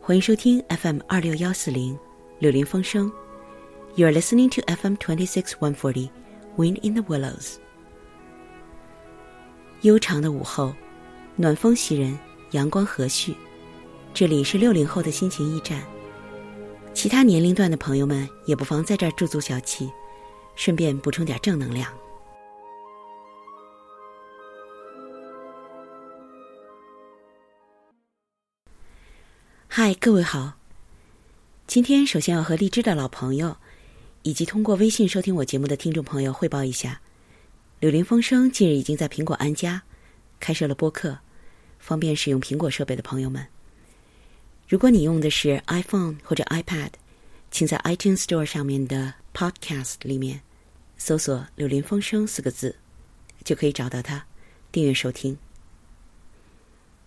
欢迎收听 FM 二六幺四零柳林风声。You are listening to FM twenty six one forty Wind in the Willows。悠长的午后，暖风袭人，阳光和煦。这里是六零后的心情驿站。其他年龄段的朋友们也不妨在这儿驻足小憩，顺便补充点正能量。嗨，各位好。今天首先要和荔枝的老朋友，以及通过微信收听我节目的听众朋友汇报一下，柳林风声近日已经在苹果安家开设了播客，方便使用苹果设备的朋友们。如果你用的是 iPhone 或者 iPad，请在 iTunes Store 上面的 Podcast 里面搜索“柳林风声”四个字，就可以找到它，订阅收听。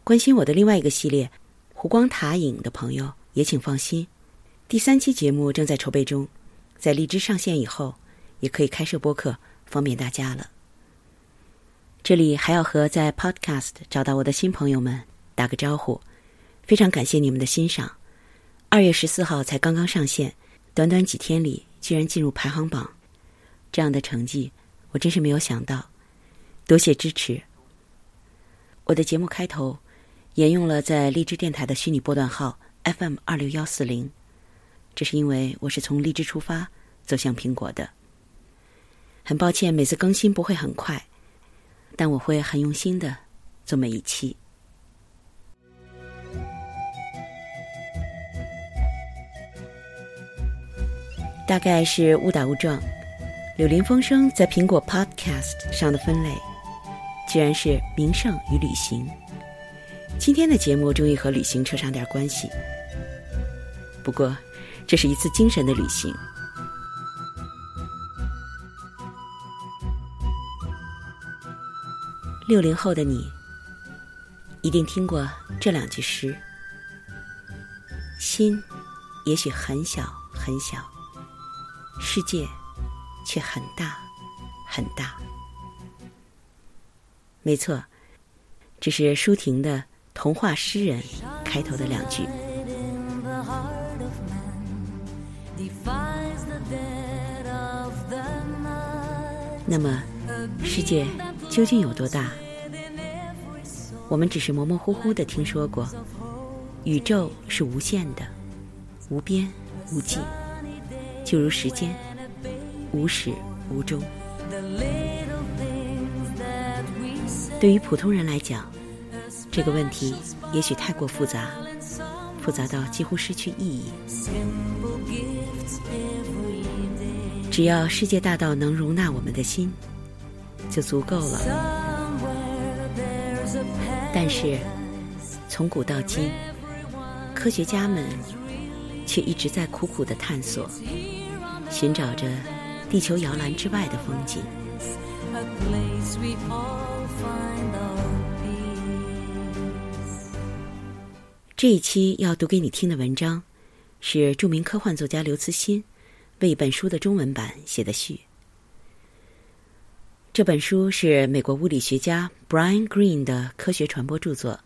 关心我的另外一个系列。湖光塔影的朋友也请放心，第三期节目正在筹备中，在荔枝上线以后，也可以开设播客，方便大家了。这里还要和在 Podcast 找到我的新朋友们打个招呼，非常感谢你们的欣赏。二月十四号才刚刚上线，短短几天里居然进入排行榜，这样的成绩我真是没有想到，多谢支持。我的节目开头。沿用了在荔枝电台的虚拟波段号 FM 二六幺四零，这是因为我是从荔枝出发走向苹果的。很抱歉，每次更新不会很快，但我会很用心的做每一期。大概是误打误撞，柳林风声在苹果 Podcast 上的分类，居然是名胜与旅行。今天的节目终于和旅行扯上点关系，不过，这是一次精神的旅行。六零后的你，一定听过这两句诗：心也许很小很小，世界却很大很大。没错，这是舒婷的。童话诗人开头的两句。那么，世界究竟有多大？我们只是模模糊糊的听说过，宇宙是无限的，无边无际，就如时间，无始无终。对于普通人来讲，这个问题也许太过复杂，复杂到几乎失去意义。只要世界大到能容纳我们的心，就足够了。但是，从古到今，科学家们却一直在苦苦的探索，寻找着地球摇篮之外的风景。这一期要读给你听的文章，是著名科幻作家刘慈欣为一本书的中文版写的序。这本书是美国物理学家 Brian Greene 的科学传播著作，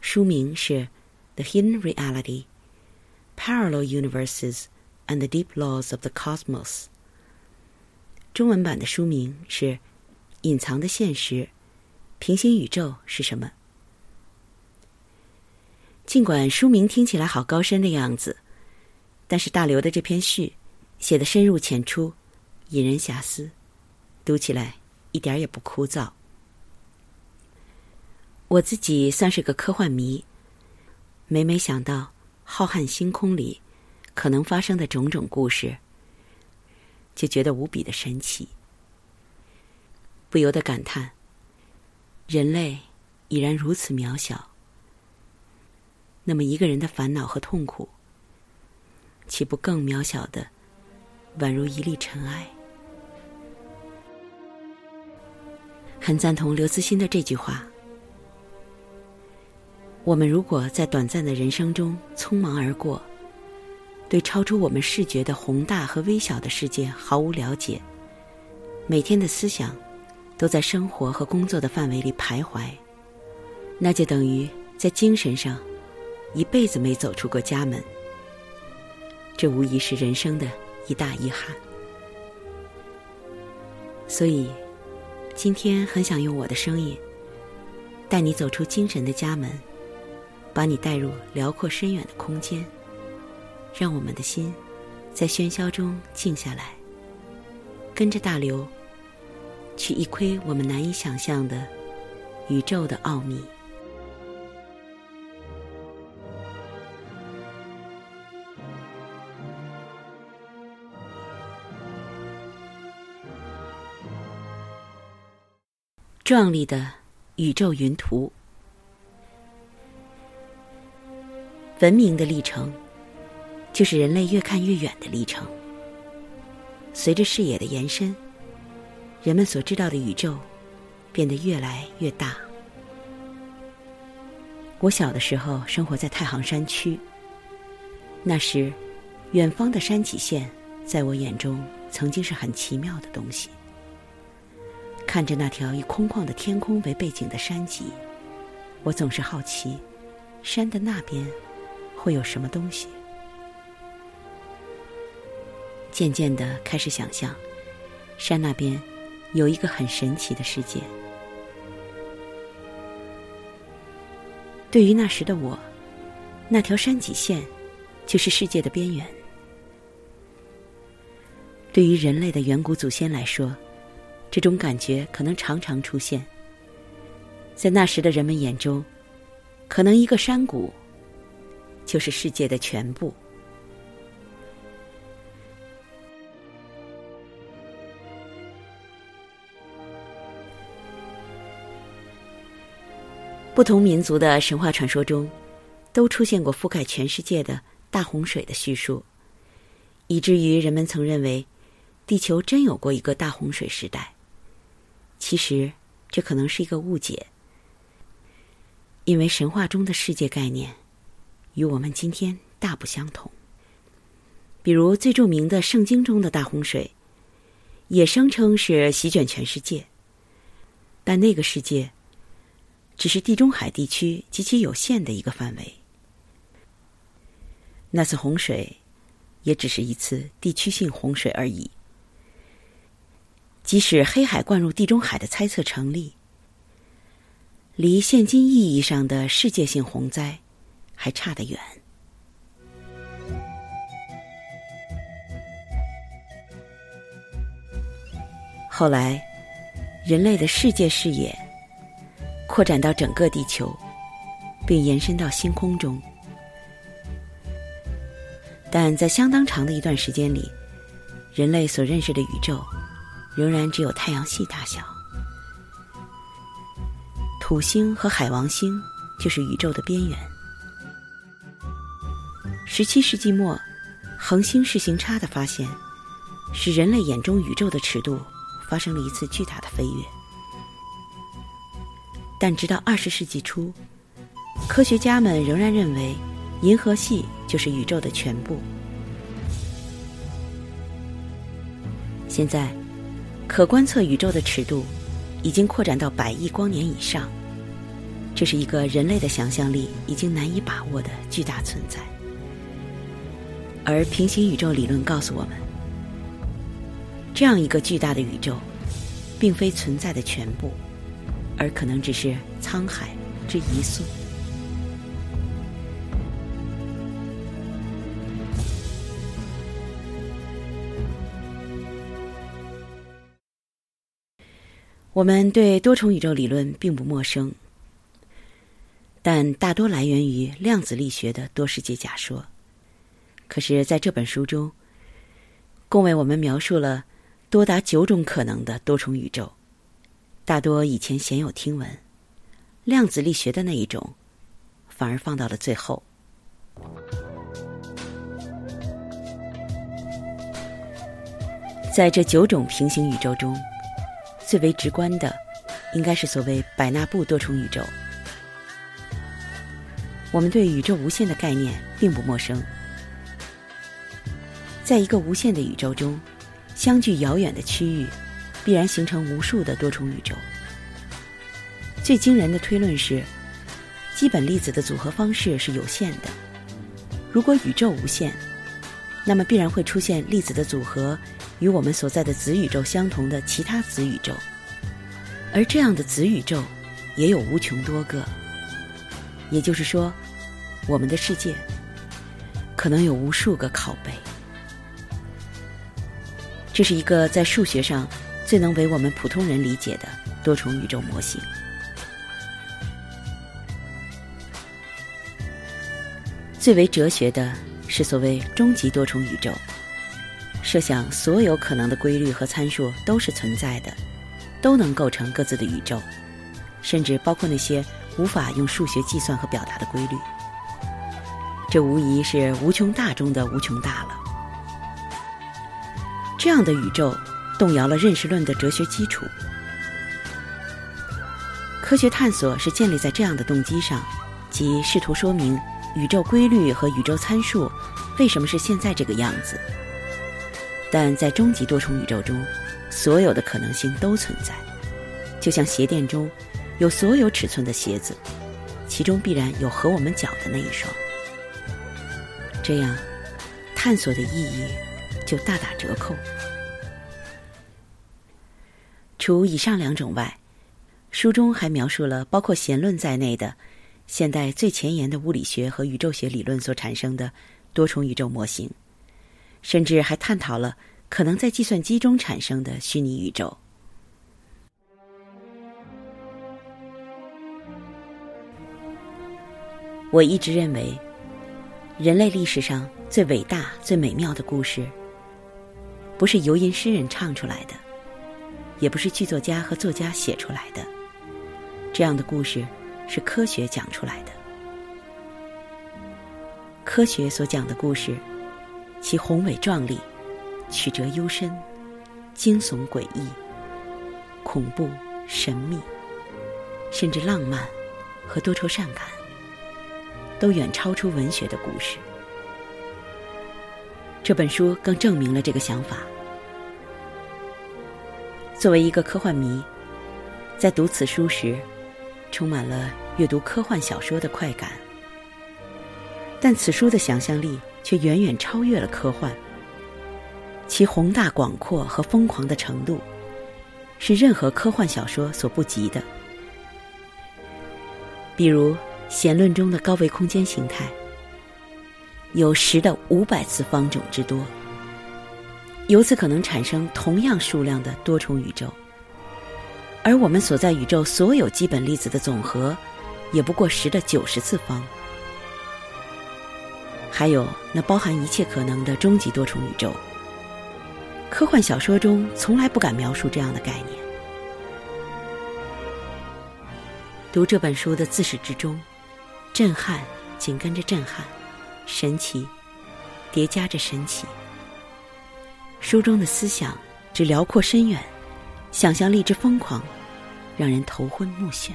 书名是《The Hidden Reality: Parallel Universes and the Deep Laws of the Cosmos》。中文版的书名是《隐藏的现实：平行宇宙是什么》。尽管书名听起来好高深的样子，但是大刘的这篇序写的深入浅出，引人遐思，读起来一点也不枯燥。我自己算是个科幻迷，每每想到浩瀚星空里可能发生的种种故事，就觉得无比的神奇，不由得感叹：人类已然如此渺小。那么一个人的烦恼和痛苦，岂不更渺小的，宛如一粒尘埃？很赞同刘慈欣的这句话：我们如果在短暂的人生中匆忙而过，对超出我们视觉的宏大和微小的世界毫无了解，每天的思想都在生活和工作的范围里徘徊，那就等于在精神上。一辈子没走出过家门，这无疑是人生的一大遗憾。所以，今天很想用我的声音，带你走出精神的家门，把你带入辽阔深远的空间，让我们的心在喧嚣中静下来，跟着大流，去一窥我们难以想象的宇宙的奥秘。壮丽的宇宙云图，文明的历程，就是人类越看越远的历程。随着视野的延伸，人们所知道的宇宙变得越来越大。我小的时候生活在太行山区，那时，远方的山脊线在我眼中曾经是很奇妙的东西。看着那条以空旷的天空为背景的山脊，我总是好奇，山的那边会有什么东西。渐渐的开始想象，山那边有一个很神奇的世界。对于那时的我，那条山脊线就是世界的边缘。对于人类的远古祖先来说，这种感觉可能常常出现，在那时的人们眼中，可能一个山谷就是世界的全部。不同民族的神话传说中，都出现过覆盖全世界的大洪水的叙述，以至于人们曾认为，地球真有过一个大洪水时代。其实，这可能是一个误解，因为神话中的世界概念与我们今天大不相同。比如最著名的《圣经》中的大洪水，也声称是席卷全世界，但那个世界只是地中海地区极其有限的一个范围。那次洪水也只是一次地区性洪水而已。即使黑海灌入地中海的猜测成立，离现今意义上的世界性洪灾还差得远。后来，人类的世界视野扩展到整个地球，并延伸到星空中，但在相当长的一段时间里，人类所认识的宇宙。仍然只有太阳系大小，土星和海王星就是宇宙的边缘。十七世纪末，恒星视行差的发现，使人类眼中宇宙的尺度发生了一次巨大的飞跃。但直到二十世纪初，科学家们仍然认为，银河系就是宇宙的全部。现在。可观测宇宙的尺度已经扩展到百亿光年以上，这是一个人类的想象力已经难以把握的巨大存在。而平行宇宙理论告诉我们，这样一个巨大的宇宙，并非存在的全部，而可能只是沧海之一粟。我们对多重宇宙理论并不陌生，但大多来源于量子力学的多世界假说。可是，在这本书中，共为我们描述了多达九种可能的多重宇宙，大多以前鲜有听闻，量子力学的那一种，反而放到了最后。在这九种平行宇宙中。最为直观的，应该是所谓百纳布多重宇宙。我们对宇宙无限的概念并不陌生。在一个无限的宇宙中，相距遥远的区域，必然形成无数的多重宇宙。最惊人的推论是，基本粒子的组合方式是有限的。如果宇宙无限，那么必然会出现粒子的组合与我们所在的子宇宙相同的其他子宇宙，而这样的子宇宙也有无穷多个。也就是说，我们的世界可能有无数个拷贝。这是一个在数学上最能为我们普通人理解的多重宇宙模型。最为哲学的是所谓终极多重宇宙。设想所有可能的规律和参数都是存在的，都能构成各自的宇宙，甚至包括那些无法用数学计算和表达的规律。这无疑是无穷大中的无穷大了。这样的宇宙动摇了认识论的哲学基础。科学探索是建立在这样的动机上，即试图说明。宇宙规律和宇宙参数为什么是现在这个样子？但在终极多重宇宙中，所有的可能性都存在，就像鞋店中有所有尺寸的鞋子，其中必然有合我们脚的那一双。这样，探索的意义就大打折扣。除以上两种外，书中还描述了包括弦论在内的。现代最前沿的物理学和宇宙学理论所产生的多重宇宙模型，甚至还探讨了可能在计算机中产生的虚拟宇宙。我一直认为，人类历史上最伟大、最美妙的故事，不是游吟诗人唱出来的，也不是剧作家和作家写出来的，这样的故事。是科学讲出来的。科学所讲的故事，其宏伟壮丽、曲折幽深、惊悚诡异、恐怖神秘，甚至浪漫和多愁善感，都远超出文学的故事。这本书更证明了这个想法。作为一个科幻迷，在读此书时。充满了阅读科幻小说的快感，但此书的想象力却远远超越了科幻。其宏大广阔和疯狂的程度，是任何科幻小说所不及的。比如弦论中的高维空间形态，有十的五百次方种之多，由此可能产生同样数量的多重宇宙。而我们所在宇宙所有基本粒子的总和，也不过十的九十次方。还有那包含一切可能的终极多重宇宙，科幻小说中从来不敢描述这样的概念。读这本书的自始至终，震撼紧跟着震撼，神奇叠加着神奇。书中的思想之辽阔深远，想象力之疯狂。让人头昏目眩，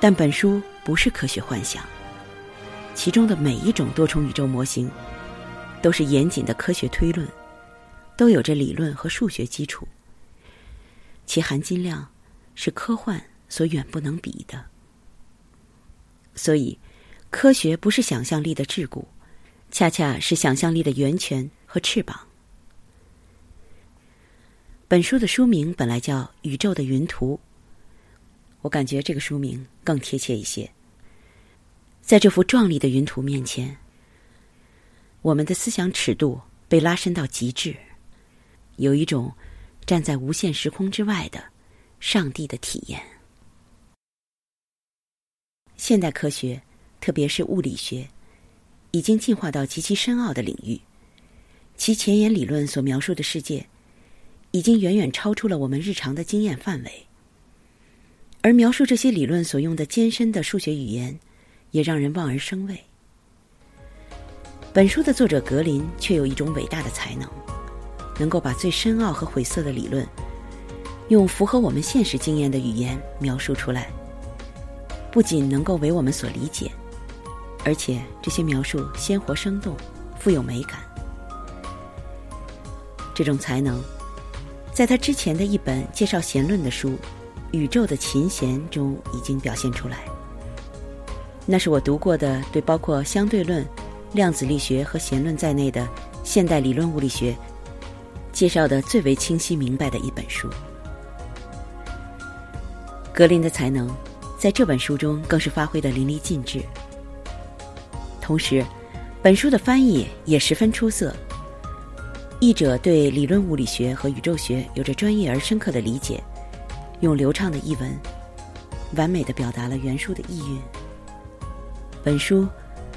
但本书不是科学幻想。其中的每一种多重宇宙模型，都是严谨的科学推论，都有着理论和数学基础，其含金量是科幻所远不能比的。所以，科学不是想象力的桎梏，恰恰是想象力的源泉和翅膀。本书的书名本来叫《宇宙的云图》，我感觉这个书名更贴切一些。在这幅壮丽的云图面前，我们的思想尺度被拉伸到极致，有一种站在无限时空之外的上帝的体验。现代科学，特别是物理学，已经进化到极其深奥的领域，其前沿理论所描述的世界。已经远远超出了我们日常的经验范围，而描述这些理论所用的艰深的数学语言，也让人望而生畏。本书的作者格林却有一种伟大的才能，能够把最深奥和晦涩的理论，用符合我们现实经验的语言描述出来，不仅能够为我们所理解，而且这些描述鲜活生动，富有美感。这种才能。在他之前的一本介绍弦论的书《宇宙的琴弦》中已经表现出来，那是我读过的对包括相对论、量子力学和弦论在内的现代理论物理学介绍的最为清晰明白的一本书。格林的才能在这本书中更是发挥的淋漓尽致。同时，本书的翻译也十分出色。译者对理论物理学和宇宙学有着专业而深刻的理解，用流畅的译文，完美的表达了原书的意蕴。本书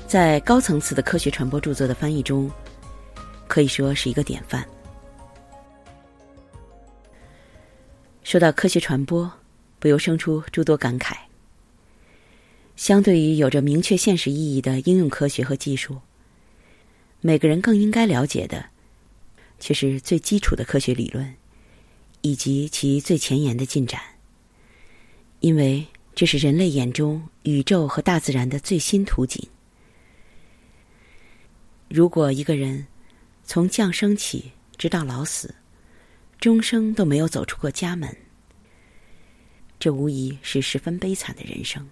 在高层次的科学传播著作的翻译中，可以说是一个典范。说到科学传播，不由生出诸多感慨。相对于有着明确现实意义的应用科学和技术，每个人更应该了解的。却是最基础的科学理论，以及其最前沿的进展。因为这是人类眼中宇宙和大自然的最新图景。如果一个人从降生起直到老死，终生都没有走出过家门，这无疑是十分悲惨的人生。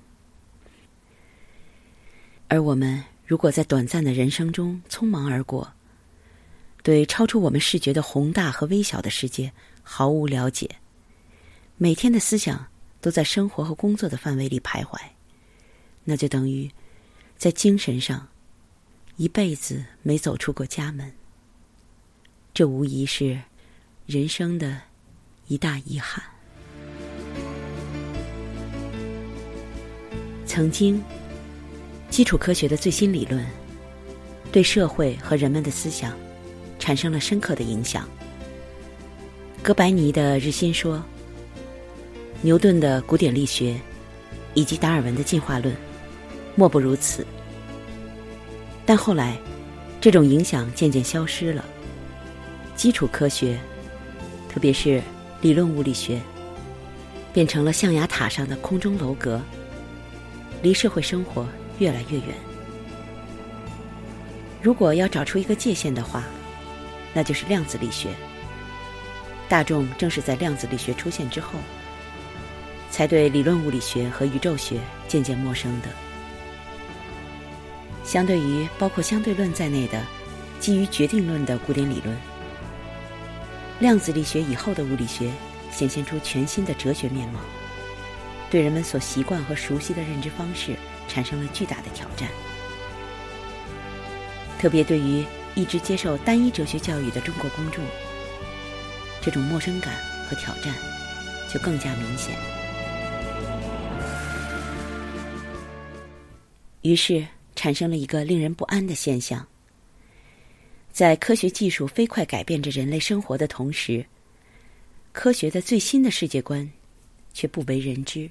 而我们如果在短暂的人生中匆忙而过，对超出我们视觉的宏大和微小的世界毫无了解，每天的思想都在生活和工作的范围里徘徊，那就等于在精神上一辈子没走出过家门。这无疑是人生的一大遗憾。曾经，基础科学的最新理论对社会和人们的思想。产生了深刻的影响。哥白尼的日心说、牛顿的古典力学，以及达尔文的进化论，莫不如此。但后来，这种影响渐渐消失了。基础科学，特别是理论物理学，变成了象牙塔上的空中楼阁，离社会生活越来越远。如果要找出一个界限的话，那就是量子力学。大众正是在量子力学出现之后，才对理论物理学和宇宙学渐渐陌生的。相对于包括相对论在内的基于决定论的古典理论，量子力学以后的物理学显现出全新的哲学面貌，对人们所习惯和熟悉的认知方式产生了巨大的挑战，特别对于。一直接受单一哲学教育的中国公众，这种陌生感和挑战就更加明显。于是产生了一个令人不安的现象：在科学技术飞快改变着人类生活的同时，科学的最新的世界观却不为人知。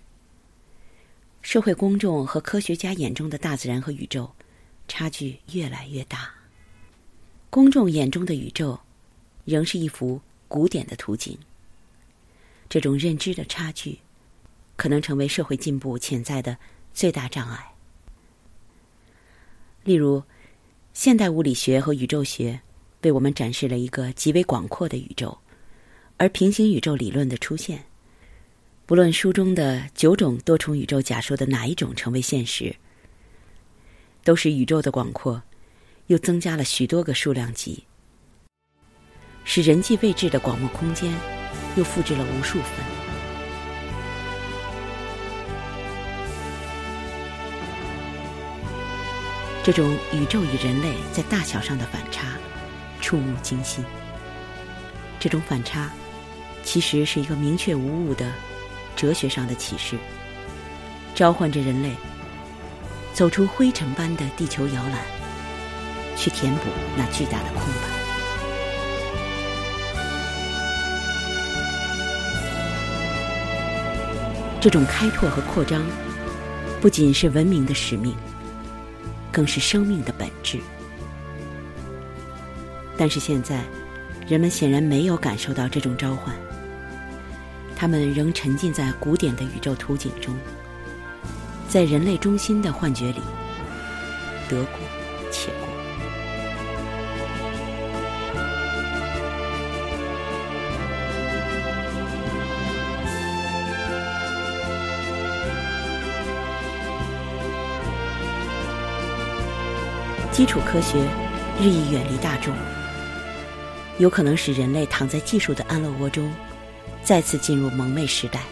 社会公众和科学家眼中的大自然和宇宙差距越来越大。公众眼中的宇宙，仍是一幅古典的图景。这种认知的差距，可能成为社会进步潜在的最大障碍。例如，现代物理学和宇宙学为我们展示了一个极为广阔的宇宙，而平行宇宙理论的出现，不论书中的九种多重宇宙假说的哪一种成为现实，都使宇宙的广阔。又增加了许多个数量级，使人际未至的广袤空间又复制了无数分。这种宇宙与人类在大小上的反差，触目惊心。这种反差，其实是一个明确无误的哲学上的启示，召唤着人类走出灰尘般的地球摇篮。去填补那巨大的空白。这种开拓和扩张，不仅是文明的使命，更是生命的本质。但是现在，人们显然没有感受到这种召唤，他们仍沉浸在古典的宇宙图景中，在人类中心的幻觉里，德国基础科学日益远离大众，有可能使人类躺在技术的安乐窝中，再次进入蒙昧时代。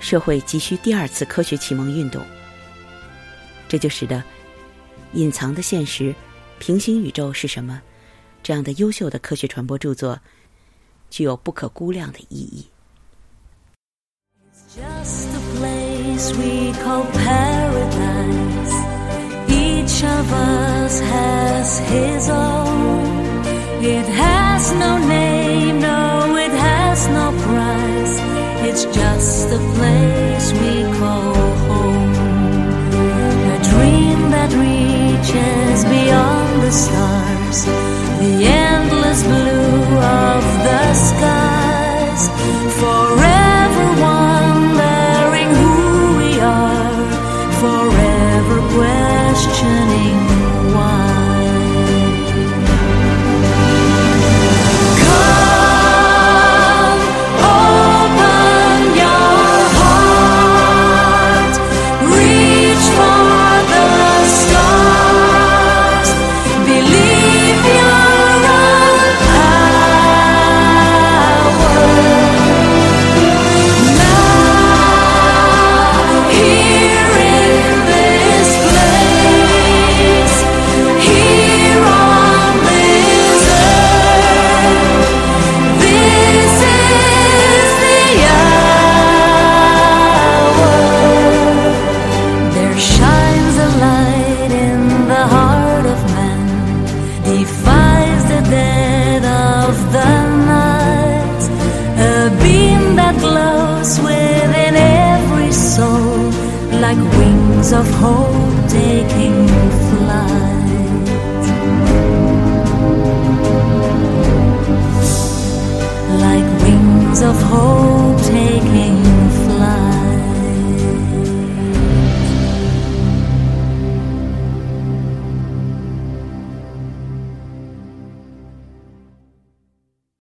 社会急需第二次科学启蒙运动，这就使得《隐藏的现实》《平行宇宙是什么》这样的优秀的科学传播著作具有不可估量的意义。Just a place we call each of us has his own. It has no name, no, it has no price. It's just the place we call home. A dream that reaches beyond the stars, the endless blue.